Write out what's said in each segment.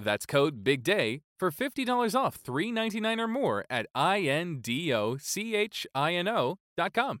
That's code BIGDAY for $50 off 399 or more at I-N-D-O-C-H-I-N-O.com.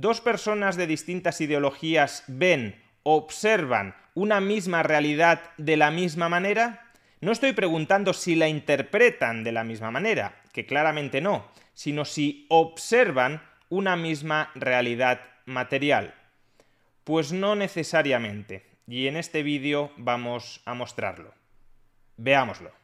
Dos personas de distintas ideologías ven, observan una misma realidad de la misma manera? No estoy preguntando si la interpretan de la misma manera, que claramente no, sino si observan una misma realidad material. Pues no necesariamente, y en este vídeo vamos a mostrarlo. Veámoslo.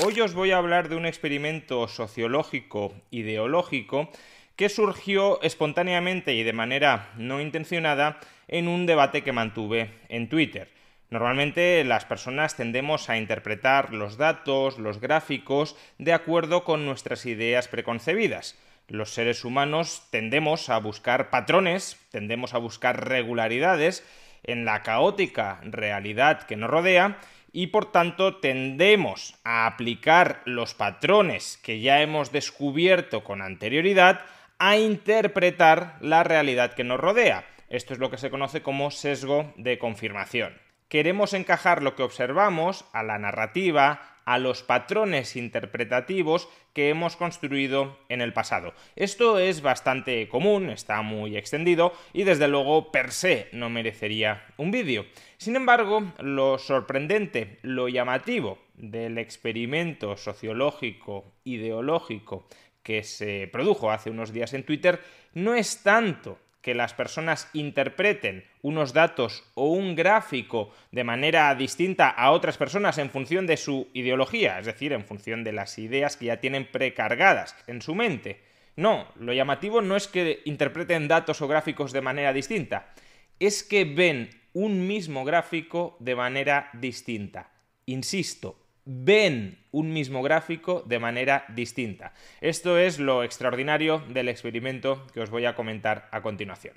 Hoy os voy a hablar de un experimento sociológico ideológico que surgió espontáneamente y de manera no intencionada en un debate que mantuve en Twitter. Normalmente las personas tendemos a interpretar los datos, los gráficos, de acuerdo con nuestras ideas preconcebidas. Los seres humanos tendemos a buscar patrones, tendemos a buscar regularidades en la caótica realidad que nos rodea y por tanto tendemos a aplicar los patrones que ya hemos descubierto con anterioridad a interpretar la realidad que nos rodea. Esto es lo que se conoce como sesgo de confirmación. Queremos encajar lo que observamos a la narrativa, a los patrones interpretativos que hemos construido en el pasado. Esto es bastante común, está muy extendido y desde luego per se no merecería un vídeo. Sin embargo, lo sorprendente, lo llamativo del experimento sociológico ideológico que se produjo hace unos días en Twitter no es tanto que las personas interpreten unos datos o un gráfico de manera distinta a otras personas en función de su ideología, es decir, en función de las ideas que ya tienen precargadas en su mente. No, lo llamativo no es que interpreten datos o gráficos de manera distinta, es que ven un mismo gráfico de manera distinta. Insisto, ven un mismo gráfico de manera distinta. Esto es lo extraordinario del experimento que os voy a comentar a continuación.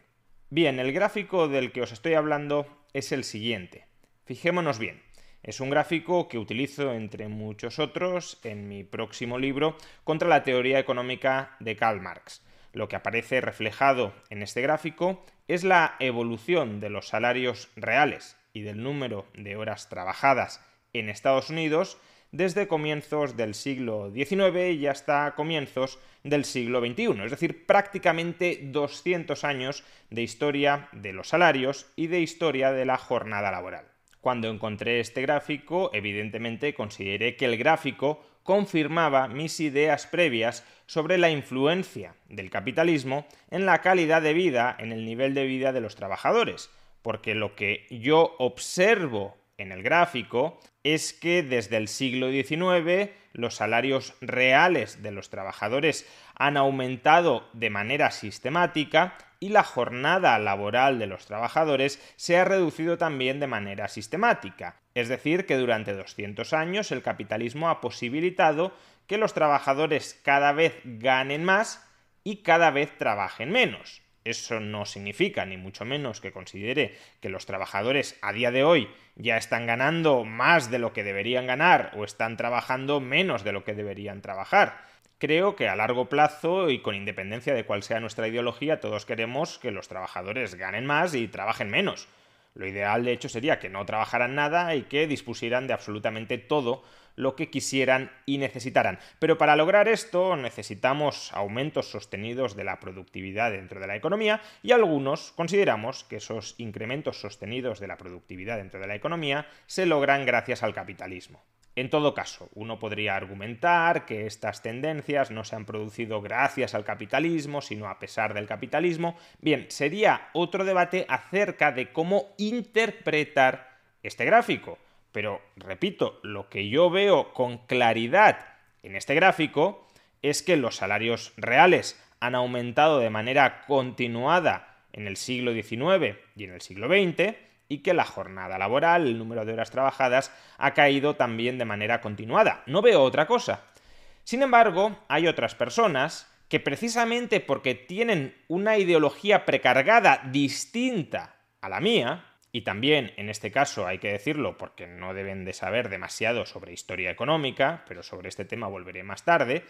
Bien, el gráfico del que os estoy hablando es el siguiente. Fijémonos bien. Es un gráfico que utilizo, entre muchos otros, en mi próximo libro contra la teoría económica de Karl Marx. Lo que aparece reflejado en este gráfico es la evolución de los salarios reales y del número de horas trabajadas en Estados Unidos desde comienzos del siglo XIX y hasta comienzos del siglo XXI, es decir, prácticamente 200 años de historia de los salarios y de historia de la jornada laboral. Cuando encontré este gráfico, evidentemente consideré que el gráfico confirmaba mis ideas previas sobre la influencia del capitalismo en la calidad de vida, en el nivel de vida de los trabajadores, porque lo que yo observo en el gráfico es que desde el siglo XIX los salarios reales de los trabajadores han aumentado de manera sistemática y la jornada laboral de los trabajadores se ha reducido también de manera sistemática. Es decir, que durante 200 años el capitalismo ha posibilitado que los trabajadores cada vez ganen más y cada vez trabajen menos. Eso no significa, ni mucho menos, que considere que los trabajadores a día de hoy ya están ganando más de lo que deberían ganar o están trabajando menos de lo que deberían trabajar. Creo que a largo plazo y con independencia de cuál sea nuestra ideología, todos queremos que los trabajadores ganen más y trabajen menos. Lo ideal, de hecho, sería que no trabajaran nada y que dispusieran de absolutamente todo lo que quisieran y necesitaran. Pero para lograr esto necesitamos aumentos sostenidos de la productividad dentro de la economía y algunos consideramos que esos incrementos sostenidos de la productividad dentro de la economía se logran gracias al capitalismo. En todo caso, uno podría argumentar que estas tendencias no se han producido gracias al capitalismo, sino a pesar del capitalismo. Bien, sería otro debate acerca de cómo interpretar este gráfico. Pero, repito, lo que yo veo con claridad en este gráfico es que los salarios reales han aumentado de manera continuada en el siglo XIX y en el siglo XX y que la jornada laboral, el número de horas trabajadas, ha caído también de manera continuada. No veo otra cosa. Sin embargo, hay otras personas que precisamente porque tienen una ideología precargada distinta a la mía, y también, en este caso, hay que decirlo porque no deben de saber demasiado sobre historia económica, pero sobre este tema volveré más tarde,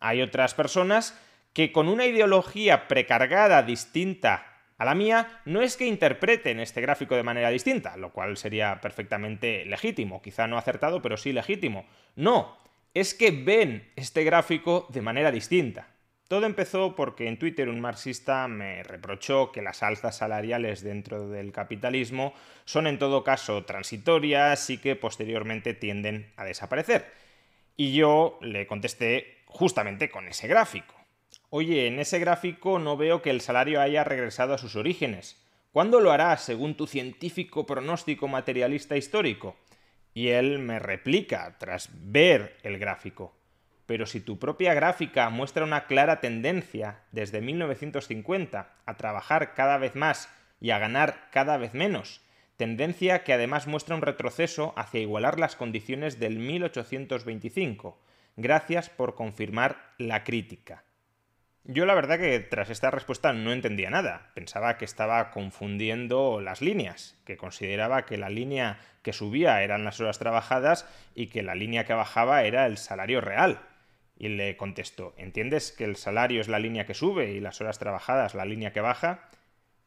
hay otras personas que con una ideología precargada distinta a la mía, no es que interpreten este gráfico de manera distinta, lo cual sería perfectamente legítimo, quizá no acertado, pero sí legítimo. No, es que ven este gráfico de manera distinta. Todo empezó porque en Twitter un marxista me reprochó que las alzas salariales dentro del capitalismo son en todo caso transitorias y que posteriormente tienden a desaparecer. Y yo le contesté justamente con ese gráfico. Oye, en ese gráfico no veo que el salario haya regresado a sus orígenes. ¿Cuándo lo hará según tu científico pronóstico materialista histórico? Y él me replica tras ver el gráfico. Pero si tu propia gráfica muestra una clara tendencia desde 1950 a trabajar cada vez más y a ganar cada vez menos, tendencia que además muestra un retroceso hacia igualar las condiciones del 1825. Gracias por confirmar la crítica. Yo la verdad que tras esta respuesta no entendía nada. Pensaba que estaba confundiendo las líneas, que consideraba que la línea que subía eran las horas trabajadas y que la línea que bajaba era el salario real. Y le contestó, ¿entiendes que el salario es la línea que sube y las horas trabajadas la línea que baja?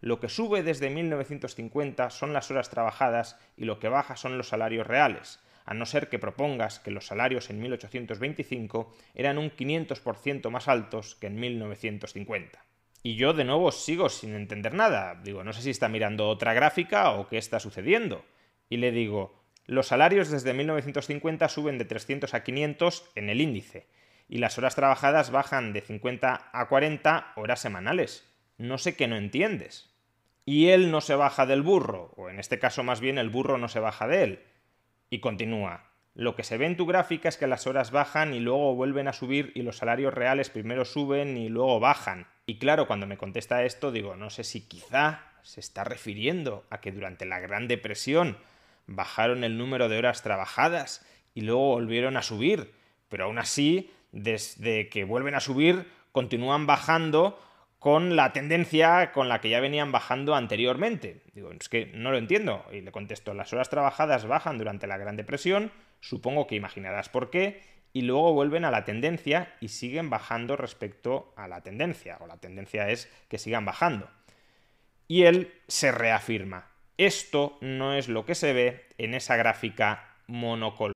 Lo que sube desde 1950 son las horas trabajadas y lo que baja son los salarios reales, a no ser que propongas que los salarios en 1825 eran un 500% más altos que en 1950. Y yo de nuevo sigo sin entender nada. Digo, no sé si está mirando otra gráfica o qué está sucediendo. Y le digo, los salarios desde 1950 suben de 300 a 500 en el índice, y las horas trabajadas bajan de 50 a 40 horas semanales. No sé qué no entiendes y él no se baja del burro, o en este caso más bien el burro no se baja de él. Y continúa. Lo que se ve en tu gráfica es que las horas bajan y luego vuelven a subir y los salarios reales primero suben y luego bajan. Y claro, cuando me contesta esto digo, no sé si quizá se está refiriendo a que durante la Gran Depresión bajaron el número de horas trabajadas y luego volvieron a subir, pero aún así, desde que vuelven a subir, continúan bajando con la tendencia con la que ya venían bajando anteriormente. Digo, es que no lo entiendo. Y le contesto, las horas trabajadas bajan durante la Gran Depresión, supongo que imaginarás por qué, y luego vuelven a la tendencia y siguen bajando respecto a la tendencia, o la tendencia es que sigan bajando. Y él se reafirma, esto no es lo que se ve en esa gráfica monocolor.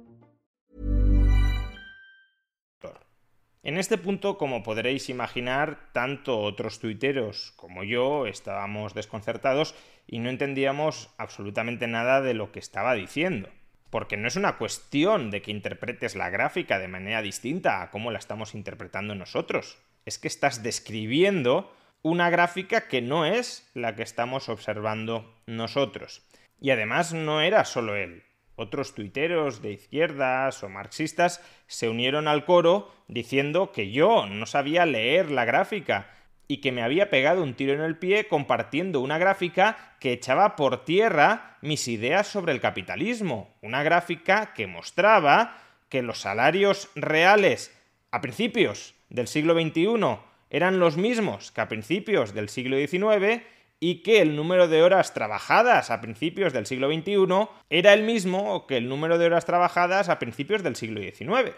En este punto, como podréis imaginar, tanto otros tuiteros como yo estábamos desconcertados y no entendíamos absolutamente nada de lo que estaba diciendo. Porque no es una cuestión de que interpretes la gráfica de manera distinta a cómo la estamos interpretando nosotros. Es que estás describiendo una gráfica que no es la que estamos observando nosotros. Y además no era solo él. Otros tuiteros de izquierdas o marxistas se unieron al coro diciendo que yo no sabía leer la gráfica y que me había pegado un tiro en el pie compartiendo una gráfica que echaba por tierra mis ideas sobre el capitalismo. Una gráfica que mostraba que los salarios reales a principios del siglo XXI eran los mismos que a principios del siglo XIX y que el número de horas trabajadas a principios del siglo XXI era el mismo que el número de horas trabajadas a principios del siglo XIX.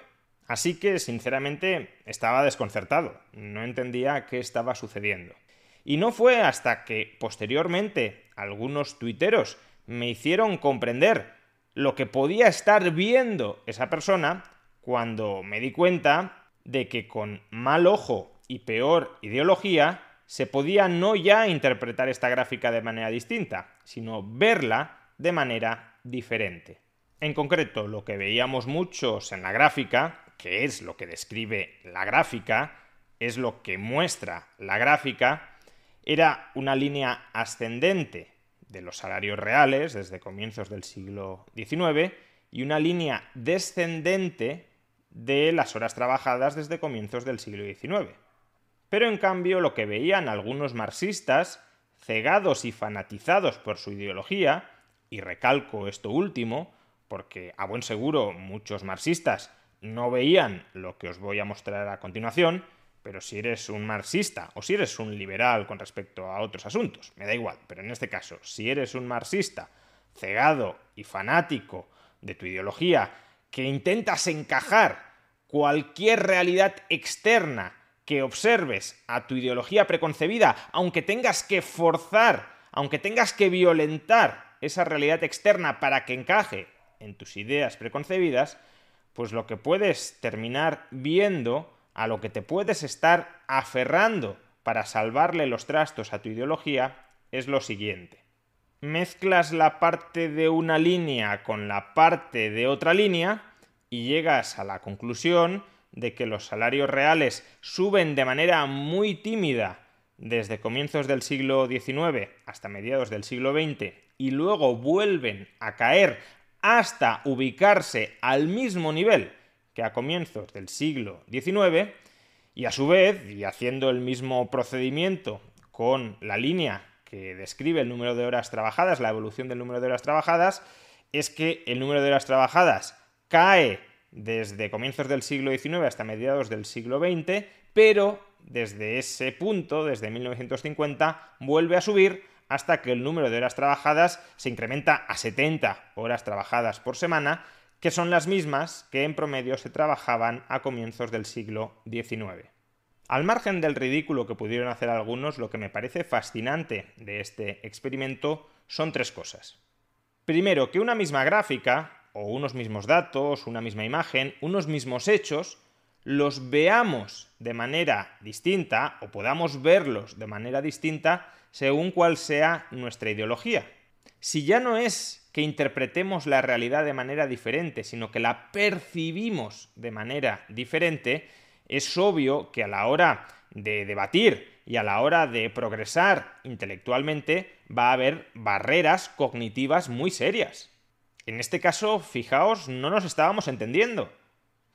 Así que, sinceramente, estaba desconcertado, no entendía qué estaba sucediendo. Y no fue hasta que, posteriormente, algunos tuiteros me hicieron comprender lo que podía estar viendo esa persona cuando me di cuenta de que con mal ojo y peor ideología se podía no ya interpretar esta gráfica de manera distinta, sino verla de manera diferente. En concreto, lo que veíamos muchos en la gráfica, que es lo que describe la gráfica, es lo que muestra la gráfica, era una línea ascendente de los salarios reales desde comienzos del siglo XIX y una línea descendente de las horas trabajadas desde comienzos del siglo XIX. Pero en cambio lo que veían algunos marxistas, cegados y fanatizados por su ideología, y recalco esto último, porque a buen seguro muchos marxistas no veían lo que os voy a mostrar a continuación, pero si eres un marxista o si eres un liberal con respecto a otros asuntos, me da igual, pero en este caso, si eres un marxista cegado y fanático de tu ideología, que intentas encajar cualquier realidad externa que observes a tu ideología preconcebida, aunque tengas que forzar, aunque tengas que violentar esa realidad externa para que encaje en tus ideas preconcebidas, pues lo que puedes terminar viendo, a lo que te puedes estar aferrando para salvarle los trastos a tu ideología, es lo siguiente. Mezclas la parte de una línea con la parte de otra línea y llegas a la conclusión de que los salarios reales suben de manera muy tímida desde comienzos del siglo XIX hasta mediados del siglo XX y luego vuelven a caer hasta ubicarse al mismo nivel que a comienzos del siglo XIX, y a su vez, y haciendo el mismo procedimiento con la línea que describe el número de horas trabajadas, la evolución del número de horas trabajadas, es que el número de horas trabajadas cae desde comienzos del siglo XIX hasta mediados del siglo XX, pero desde ese punto, desde 1950, vuelve a subir hasta que el número de horas trabajadas se incrementa a 70 horas trabajadas por semana, que son las mismas que en promedio se trabajaban a comienzos del siglo XIX. Al margen del ridículo que pudieron hacer algunos, lo que me parece fascinante de este experimento son tres cosas. Primero, que una misma gráfica, o unos mismos datos, una misma imagen, unos mismos hechos, los veamos de manera distinta o podamos verlos de manera distinta según cuál sea nuestra ideología. Si ya no es que interpretemos la realidad de manera diferente, sino que la percibimos de manera diferente, es obvio que a la hora de debatir y a la hora de progresar intelectualmente va a haber barreras cognitivas muy serias. En este caso, fijaos, no nos estábamos entendiendo,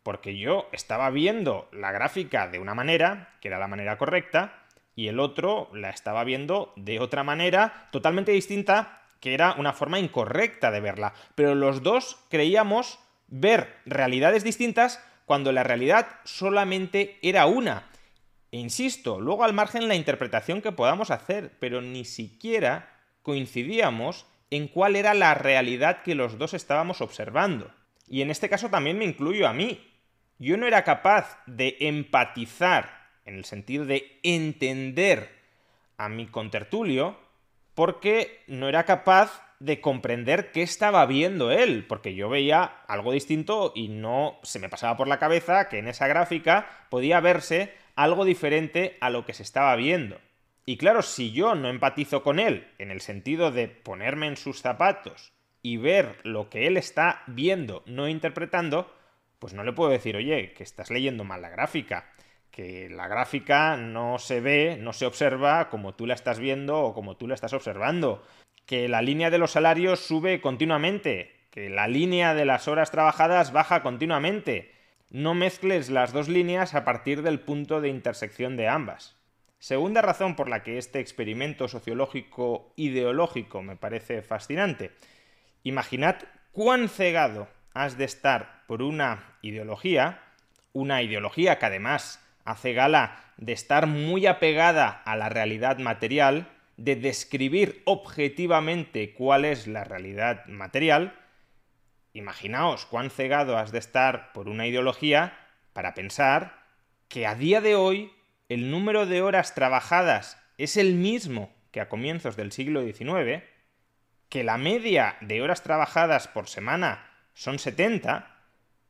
porque yo estaba viendo la gráfica de una manera, que era la manera correcta, y el otro la estaba viendo de otra manera totalmente distinta, que era una forma incorrecta de verla. Pero los dos creíamos ver realidades distintas cuando la realidad solamente era una. E insisto, luego al margen la interpretación que podamos hacer, pero ni siquiera coincidíamos en cuál era la realidad que los dos estábamos observando. Y en este caso también me incluyo a mí. Yo no era capaz de empatizar, en el sentido de entender a mi contertulio, porque no era capaz de comprender qué estaba viendo él, porque yo veía algo distinto y no se me pasaba por la cabeza que en esa gráfica podía verse algo diferente a lo que se estaba viendo. Y claro, si yo no empatizo con él, en el sentido de ponerme en sus zapatos y ver lo que él está viendo, no interpretando, pues no le puedo decir, oye, que estás leyendo mal la gráfica, que la gráfica no se ve, no se observa como tú la estás viendo o como tú la estás observando, que la línea de los salarios sube continuamente, que la línea de las horas trabajadas baja continuamente. No mezcles las dos líneas a partir del punto de intersección de ambas. Segunda razón por la que este experimento sociológico ideológico me parece fascinante. Imaginad cuán cegado has de estar por una ideología, una ideología que además hace gala de estar muy apegada a la realidad material, de describir objetivamente cuál es la realidad material, imaginaos cuán cegado has de estar por una ideología para pensar que a día de hoy el número de horas trabajadas es el mismo que a comienzos del siglo XIX, que la media de horas trabajadas por semana son 70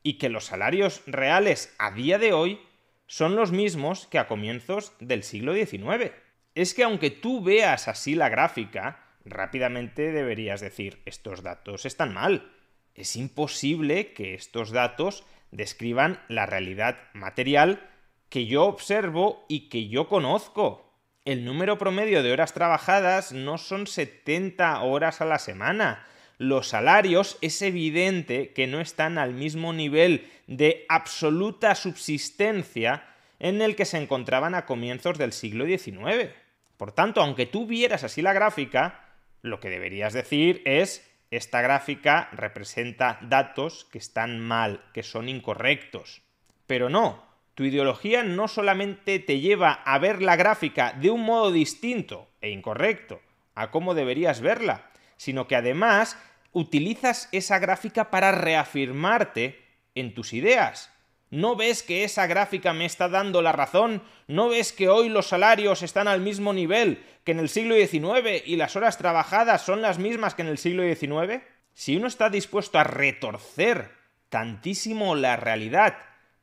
y que los salarios reales a día de hoy son los mismos que a comienzos del siglo XIX. Es que aunque tú veas así la gráfica, rápidamente deberías decir, estos datos están mal. Es imposible que estos datos describan la realidad material que yo observo y que yo conozco. El número promedio de horas trabajadas no son 70 horas a la semana. Los salarios es evidente que no están al mismo nivel de absoluta subsistencia en el que se encontraban a comienzos del siglo XIX. Por tanto, aunque tú vieras así la gráfica, lo que deberías decir es esta gráfica representa datos que están mal, que son incorrectos. Pero no, tu ideología no solamente te lleva a ver la gráfica de un modo distinto e incorrecto a cómo deberías verla, sino que además utilizas esa gráfica para reafirmarte en tus ideas. ¿No ves que esa gráfica me está dando la razón? ¿No ves que hoy los salarios están al mismo nivel que en el siglo XIX y las horas trabajadas son las mismas que en el siglo XIX? Si uno está dispuesto a retorcer tantísimo la realidad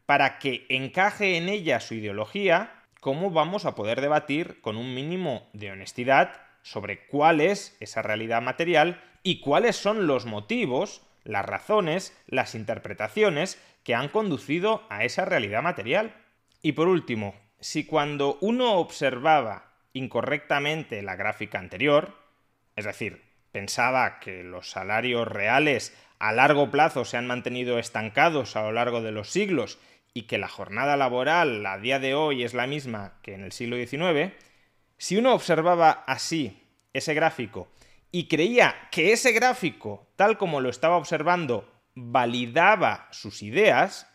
para que encaje en ella su ideología, ¿cómo vamos a poder debatir con un mínimo de honestidad sobre cuál es esa realidad material y cuáles son los motivos, las razones, las interpretaciones que han conducido a esa realidad material? Y por último, si cuando uno observaba incorrectamente la gráfica anterior, es decir, pensaba que los salarios reales a largo plazo se han mantenido estancados a lo largo de los siglos y que la jornada laboral a día de hoy es la misma que en el siglo XIX, si uno observaba así ese gráfico y creía que ese gráfico, tal como lo estaba observando, validaba sus ideas,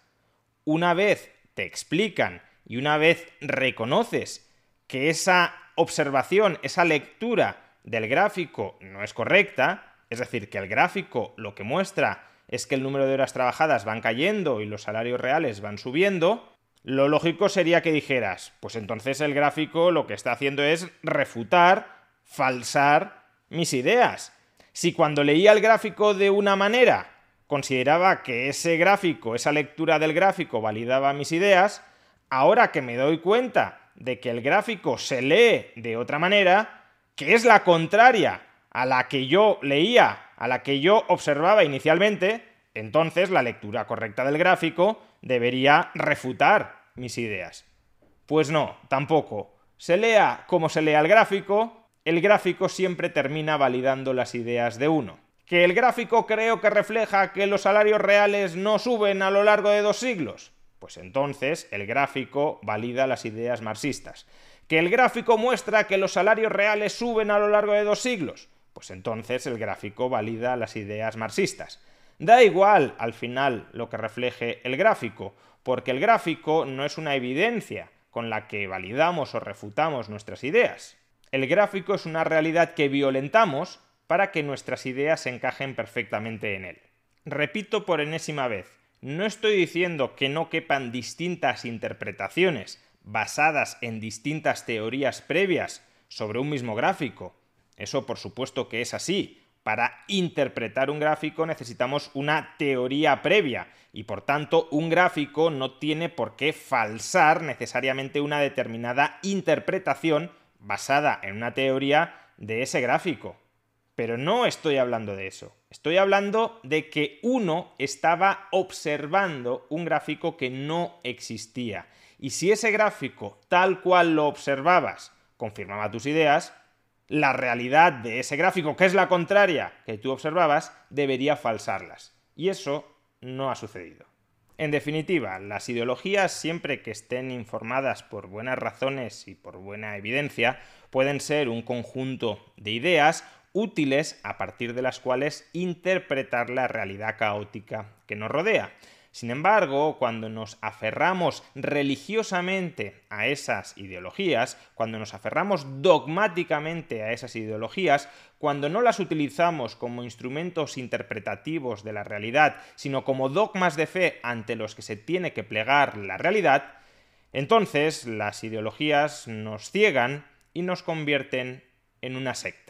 una vez te explican y una vez reconoces que esa observación, esa lectura del gráfico no es correcta, es decir, que el gráfico lo que muestra es que el número de horas trabajadas van cayendo y los salarios reales van subiendo, lo lógico sería que dijeras, pues entonces el gráfico lo que está haciendo es refutar, falsar mis ideas. Si cuando leía el gráfico de una manera consideraba que ese gráfico, esa lectura del gráfico validaba mis ideas, ahora que me doy cuenta de que el gráfico se lee de otra manera, que es la contraria a la que yo leía, a la que yo observaba inicialmente, entonces la lectura correcta del gráfico debería refutar mis ideas. Pues no, tampoco. Se lea como se lea el gráfico, el gráfico siempre termina validando las ideas de uno. ¿Que el gráfico creo que refleja que los salarios reales no suben a lo largo de dos siglos? Pues entonces el gráfico valida las ideas marxistas que el gráfico muestra que los salarios reales suben a lo largo de dos siglos, pues entonces el gráfico valida las ideas marxistas. Da igual al final lo que refleje el gráfico, porque el gráfico no es una evidencia con la que validamos o refutamos nuestras ideas. El gráfico es una realidad que violentamos para que nuestras ideas se encajen perfectamente en él. Repito por enésima vez, no estoy diciendo que no quepan distintas interpretaciones, basadas en distintas teorías previas sobre un mismo gráfico. Eso por supuesto que es así. Para interpretar un gráfico necesitamos una teoría previa y por tanto un gráfico no tiene por qué falsar necesariamente una determinada interpretación basada en una teoría de ese gráfico. Pero no estoy hablando de eso. Estoy hablando de que uno estaba observando un gráfico que no existía y si ese gráfico, tal cual lo observabas, confirmaba tus ideas, la realidad de ese gráfico, que es la contraria que tú observabas, debería falsarlas. Y eso no ha sucedido. En definitiva, las ideologías, siempre que estén informadas por buenas razones y por buena evidencia, pueden ser un conjunto de ideas útiles a partir de las cuales interpretar la realidad caótica que nos rodea. Sin embargo, cuando nos aferramos religiosamente a esas ideologías, cuando nos aferramos dogmáticamente a esas ideologías, cuando no las utilizamos como instrumentos interpretativos de la realidad, sino como dogmas de fe ante los que se tiene que plegar la realidad, entonces las ideologías nos ciegan y nos convierten en una secta.